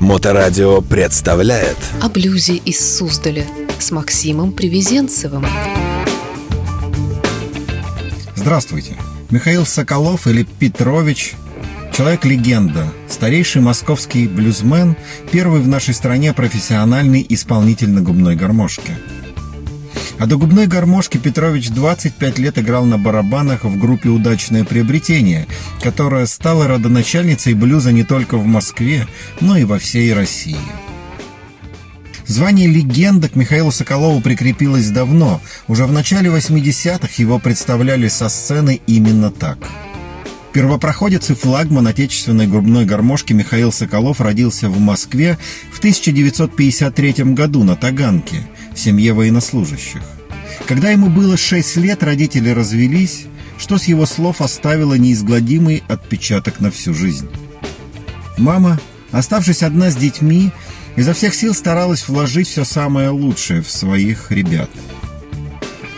Моторадио представляет О блюзе из Суздаля с Максимом Привезенцевым. Здравствуйте. Михаил Соколов или Петрович Человек-легенда, старейший московский блюзмен, первый в нашей стране профессиональный исполнитель на губной гармошке. А до губной гармошки Петрович 25 лет играл на барабанах в группе «Удачное приобретение», которая стала родоначальницей блюза не только в Москве, но и во всей России. Звание легенда к Михаилу Соколову прикрепилось давно. Уже в начале 80-х его представляли со сцены именно так – Первопроходец и флагман отечественной губной гармошки Михаил Соколов родился в Москве в 1953 году на Таганке, в семье военнослужащих. Когда ему было 6 лет, родители развелись, что с его слов оставило неизгладимый отпечаток на всю жизнь. Мама, оставшись одна с детьми, изо всех сил старалась вложить все самое лучшее в своих ребят –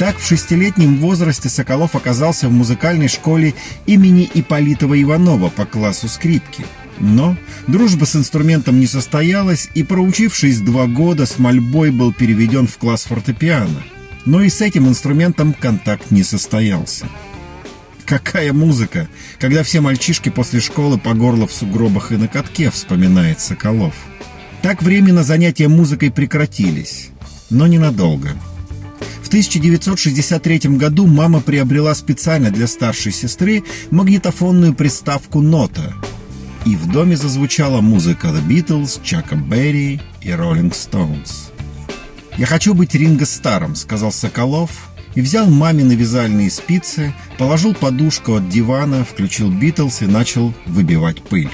так, в шестилетнем возрасте Соколов оказался в музыкальной школе имени Иполитова Иванова по классу скрипки. Но дружба с инструментом не состоялась, и, проучившись два года, с мольбой был переведен в класс фортепиано. Но и с этим инструментом контакт не состоялся. Какая музыка, когда все мальчишки после школы по горло в сугробах и на катке, вспоминает Соколов. Так временно занятия музыкой прекратились, но ненадолго – 1963 году мама приобрела специально для старшей сестры магнитофонную приставку «Нота». И в доме зазвучала музыка The Beatles, Чака Берри и Rolling Stones. «Я хочу быть Ринго Старом», — сказал Соколов, и взял мамины вязальные спицы, положил подушку от дивана, включил Битлз и начал выбивать пыль.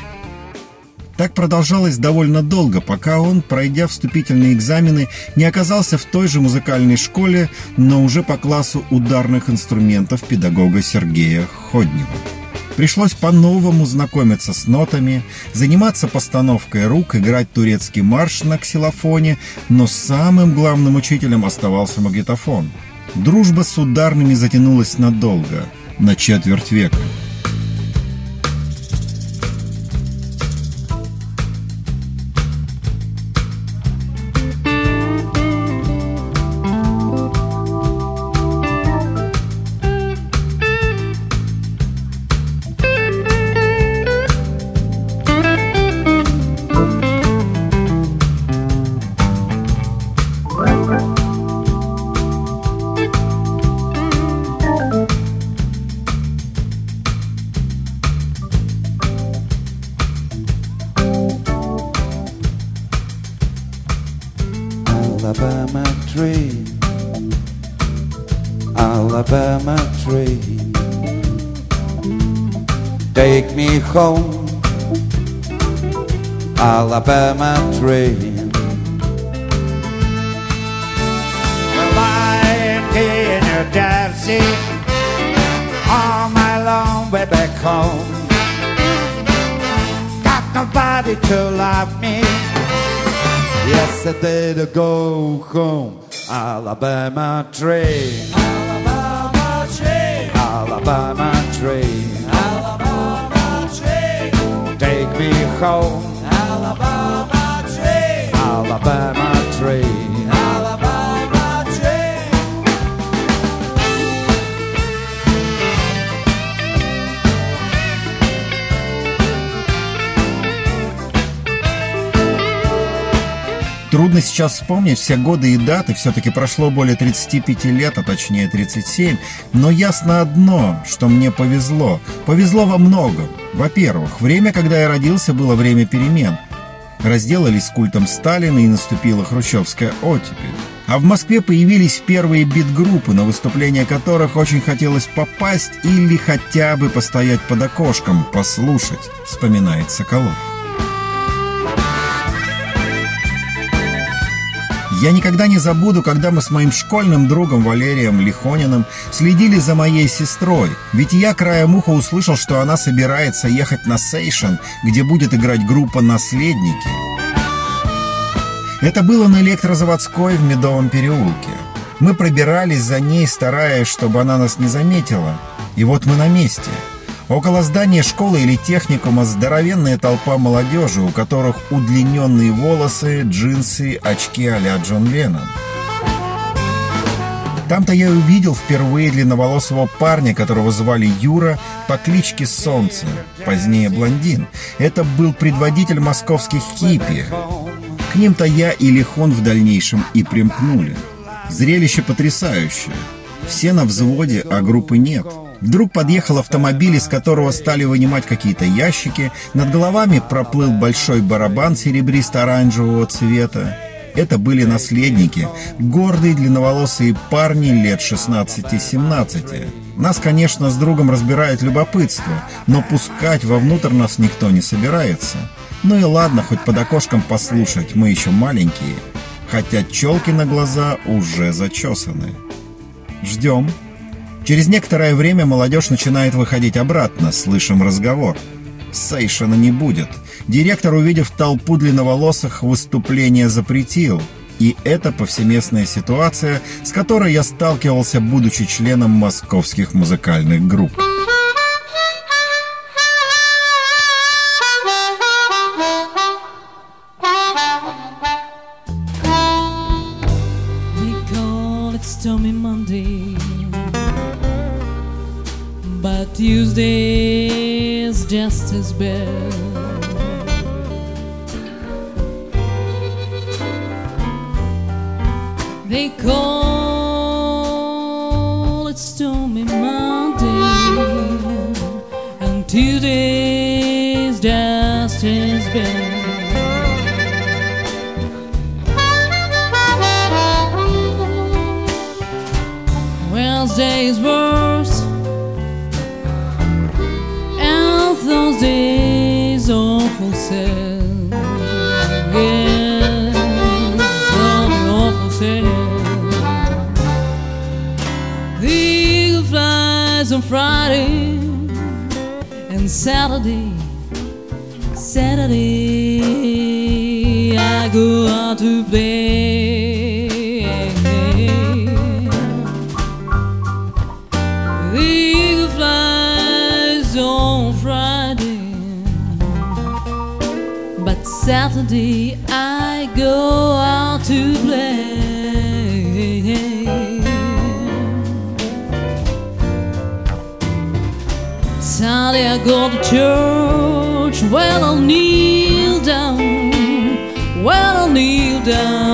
Так продолжалось довольно долго, пока он, пройдя вступительные экзамены, не оказался в той же музыкальной школе, но уже по классу ударных инструментов педагога Сергея Ходнева. Пришлось по-новому знакомиться с нотами, заниматься постановкой рук, играть турецкий марш на ксилофоне, но самым главным учителем оставался магнитофон. Дружба с ударными затянулась надолго, на четверть века. am a. Take me home, Alabama train. The lion king of Dempsey, all my long way back home. Got nobody to love me. Yesterday to go home, Alabama train. Alabama train. Alabama train. Take me home. Alabama train. Alabama train. Трудно сейчас вспомнить все годы и даты, все-таки прошло более 35 лет, а точнее 37, но ясно одно, что мне повезло. Повезло во многом. Во-первых, время, когда я родился, было время перемен. Разделались с культом Сталина и наступила хрущевская оттепель. А в Москве появились первые бит-группы, на выступления которых очень хотелось попасть или хотя бы постоять под окошком, послушать, вспоминает Соколов. Я никогда не забуду, когда мы с моим школьным другом Валерием Лихониным следили за моей сестрой, ведь я краем уха услышал, что она собирается ехать на Сейшен, где будет играть группа «Наследники». Это было на электрозаводской в Медовом переулке. Мы пробирались за ней, стараясь, чтобы она нас не заметила. И вот мы на месте. Около здания школы или техникума здоровенная толпа молодежи, у которых удлиненные волосы, джинсы, очки а-ля Джон Леннон. Там-то я увидел впервые длинноволосого парня, которого звали Юра по кличке Солнце, позднее блондин. Это был предводитель московских хиппи. К ним-то я и Лихон в дальнейшем и примкнули. Зрелище потрясающее. Все на взводе, а группы нет. Вдруг подъехал автомобиль, из которого стали вынимать какие-то ящики. Над головами проплыл большой барабан серебристо-оранжевого цвета. Это были наследники, гордые длинноволосые парни лет 16-17. Нас, конечно, с другом разбирает любопытство, но пускать вовнутрь нас никто не собирается. Ну и ладно, хоть под окошком послушать, мы еще маленькие. Хотя челки на глаза уже зачесаны. Ждем. Через некоторое время молодежь начинает выходить обратно, слышим разговор. Сейшена не будет. Директор, увидев толпу длинноволосых, выступление запретил. И это повсеместная ситуация, с которой я сталкивался, будучи членом московских музыкальных групп. bell. They call it stormy Monday, and Tuesday's dust has been. Friday and Saturday. Saturday, I go out to play. The eagle flies on Friday, but Saturday go to church. Well, I'll kneel down. Well, I'll kneel down.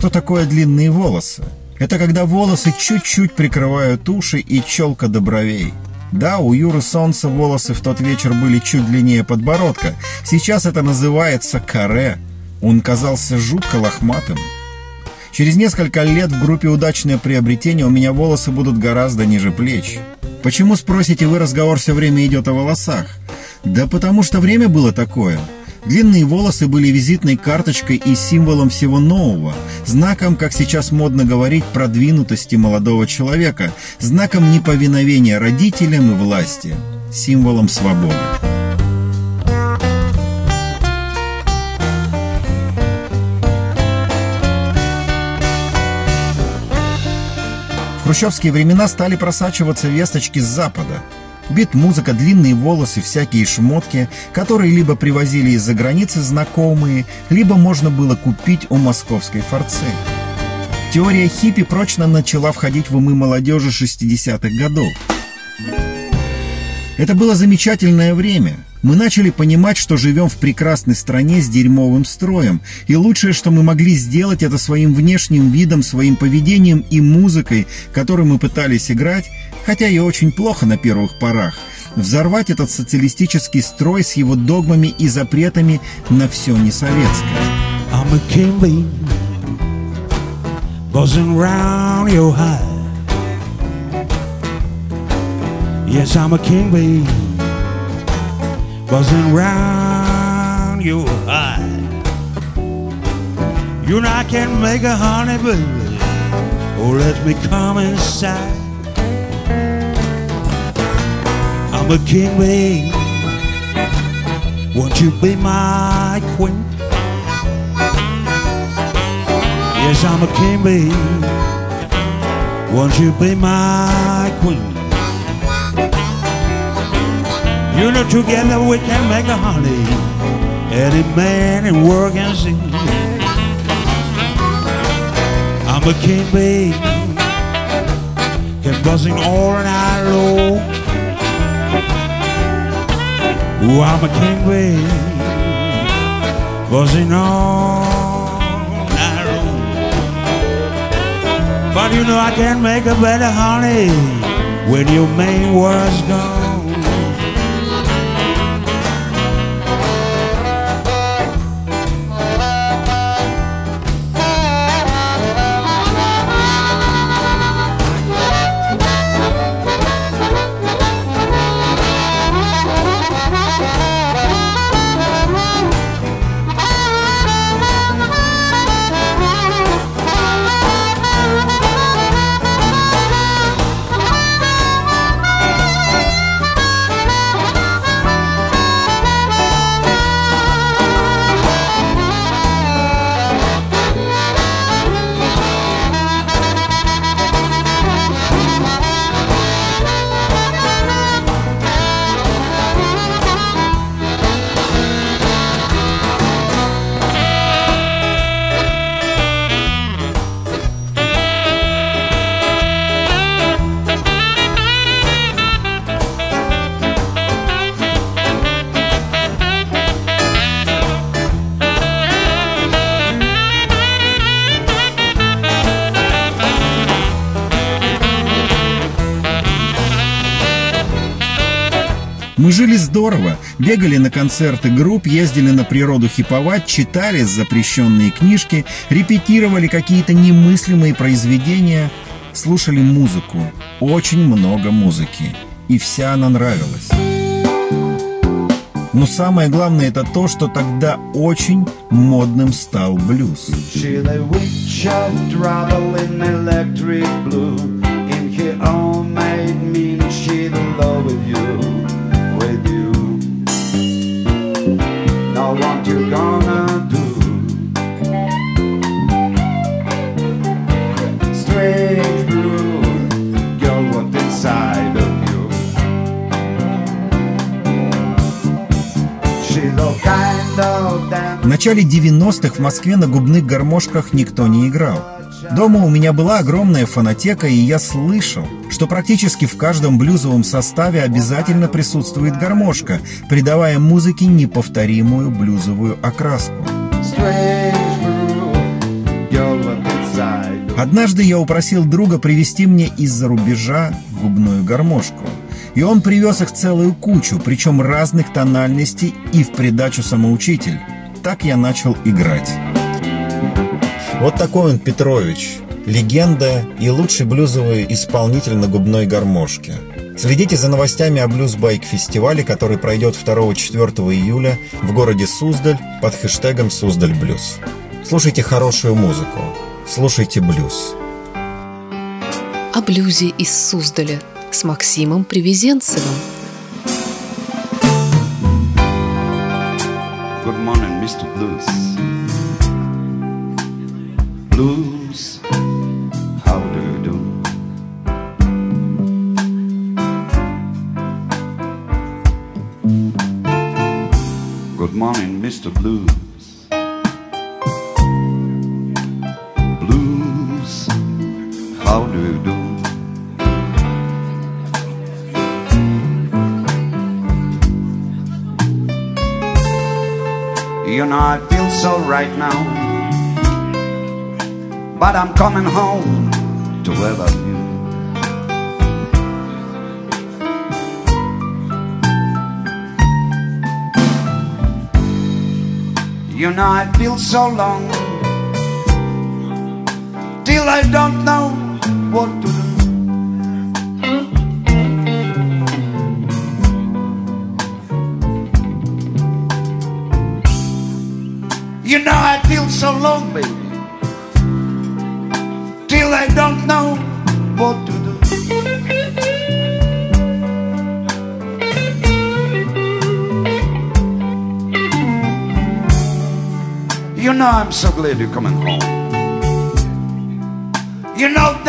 Что такое длинные волосы? Это когда волосы чуть-чуть прикрывают уши и челка до бровей. Да, у Юры Солнца волосы в тот вечер были чуть длиннее подбородка. Сейчас это называется каре. Он казался жутко лохматым. Через несколько лет в группе «Удачное приобретение» у меня волосы будут гораздо ниже плеч. Почему, спросите вы, разговор все время идет о волосах? Да потому что время было такое. Длинные волосы были визитной карточкой и символом всего нового, знаком, как сейчас модно говорить, продвинутости молодого человека, знаком неповиновения родителям и власти, символом свободы. В хрущевские времена стали просачиваться весточки с запада. Бит-музыка, длинные волосы, всякие шмотки, которые либо привозили из-за границы знакомые, либо можно было купить у московской форцы. Теория хиппи прочно начала входить в умы молодежи 60-х годов. Это было замечательное время. Мы начали понимать, что живем в прекрасной стране с дерьмовым строем, и лучшее, что мы могли сделать, это своим внешним видом, своим поведением и музыкой, которую мы пытались играть, хотя и очень плохо на первых порах, взорвать этот социалистический строй с его догмами и запретами на все your hide. Yes, I'm a king bee, buzzing round your hide. You and I can make a honey baby, oh let me come inside. I'm a king bee, won't you be my queen? Yes, I'm a king bee. Won't you be my queen? You know, together we can make a honey. Any man in work and see. I'm a king bee. Can buzzing all night long. Ooh, I'm a king bee. Buzzing all night long. But you know I can make a better honey when your main was gone. Здорово, бегали на концерты групп, ездили на природу хиповать, читали запрещенные книжки, репетировали какие-то немыслимые произведения, слушали музыку, очень много музыки, и вся она нравилась. Но самое главное это то, что тогда очень модным стал блюз. She the witch of trouble Now what you gonna do? Strange blue, girl, what inside of you? She the kind of В начале 90-х в Москве на губных гармошках никто не играл. Дома у меня была огромная фонотека, и я слышал, что практически в каждом блюзовом составе обязательно присутствует гармошка, придавая музыке неповторимую блюзовую окраску. Однажды я упросил друга привезти мне из-за рубежа губную гармошку. И он привез их целую кучу, причем разных тональностей и в придачу самоучитель. Так я начал играть. Вот такой он Петрович. Легенда и лучший блюзовый исполнитель на губной гармошке. Следите за новостями о блюз-байк-фестивале, который пройдет 2-4 июля в городе Суздаль под хэштегом «Суздаль Блюз». Слушайте хорошую музыку. Слушайте блюз. О блюзе из Суздаля с Максимом Привезенцевым. Good morning, Mr. Blues. Blues, how do you do? Good morning, Mr. Blues. Blues, how do you do? You know I feel so right now But I'm coming home to where I you. You know I feel so long Till I don't know what to do. You know I feel so long, Till I don't know what to do. You know I'm so glad you're coming home. You know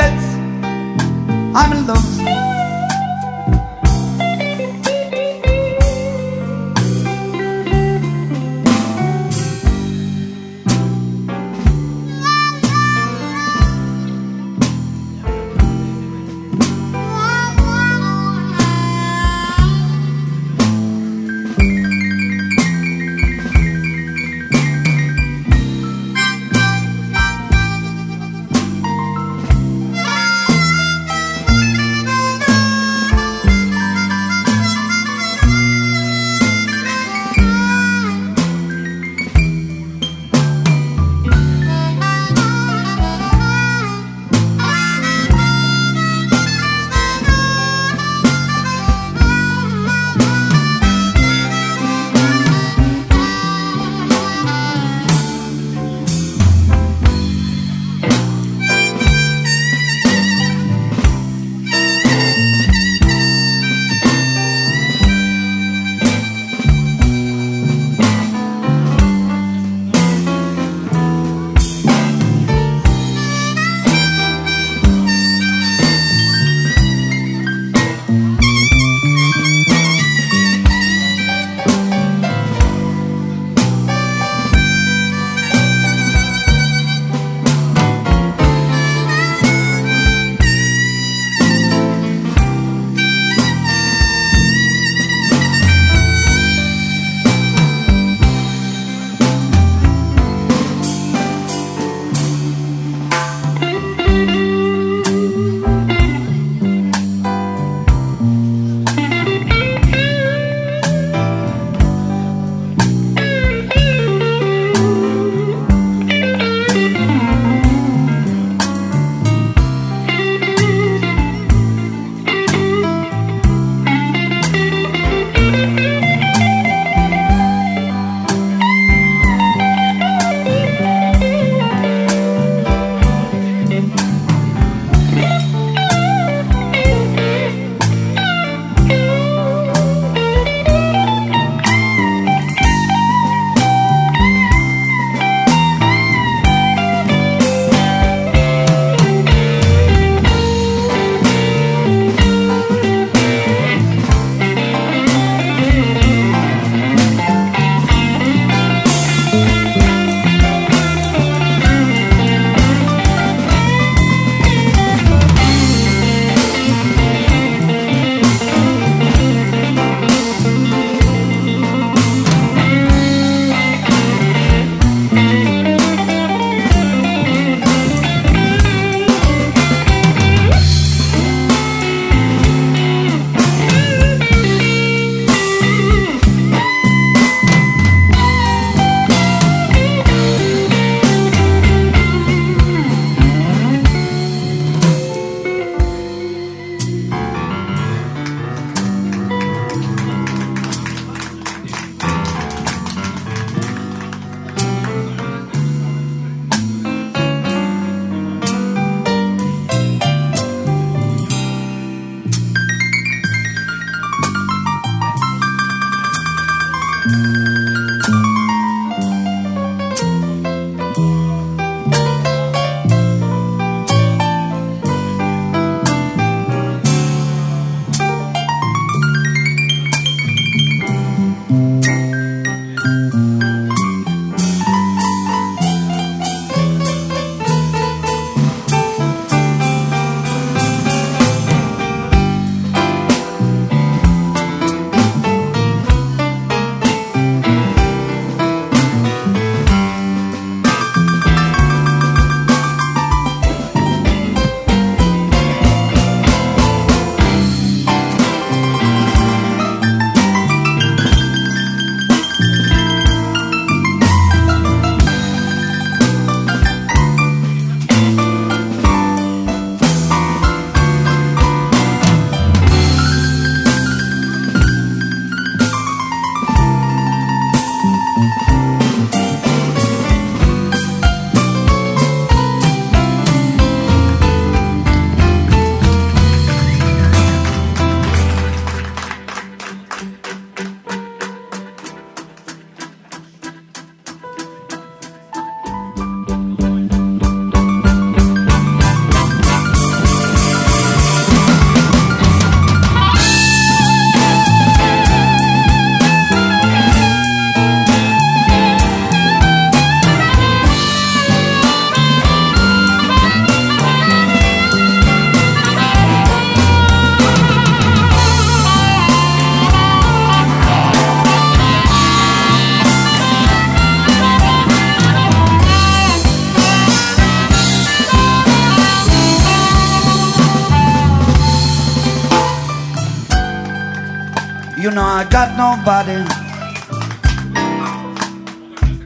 nobody.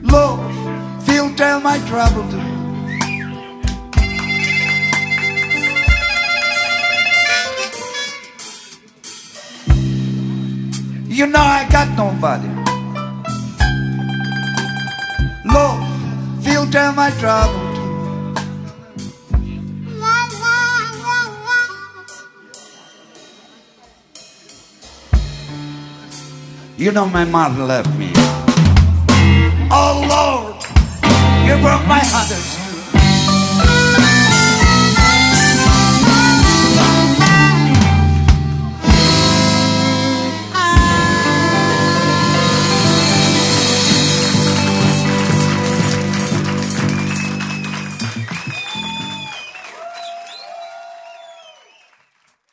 Lord, filter my trouble. You know I got nobody. Lord, filter my trouble You know my mother left me. Oh Lord, you broke my heart.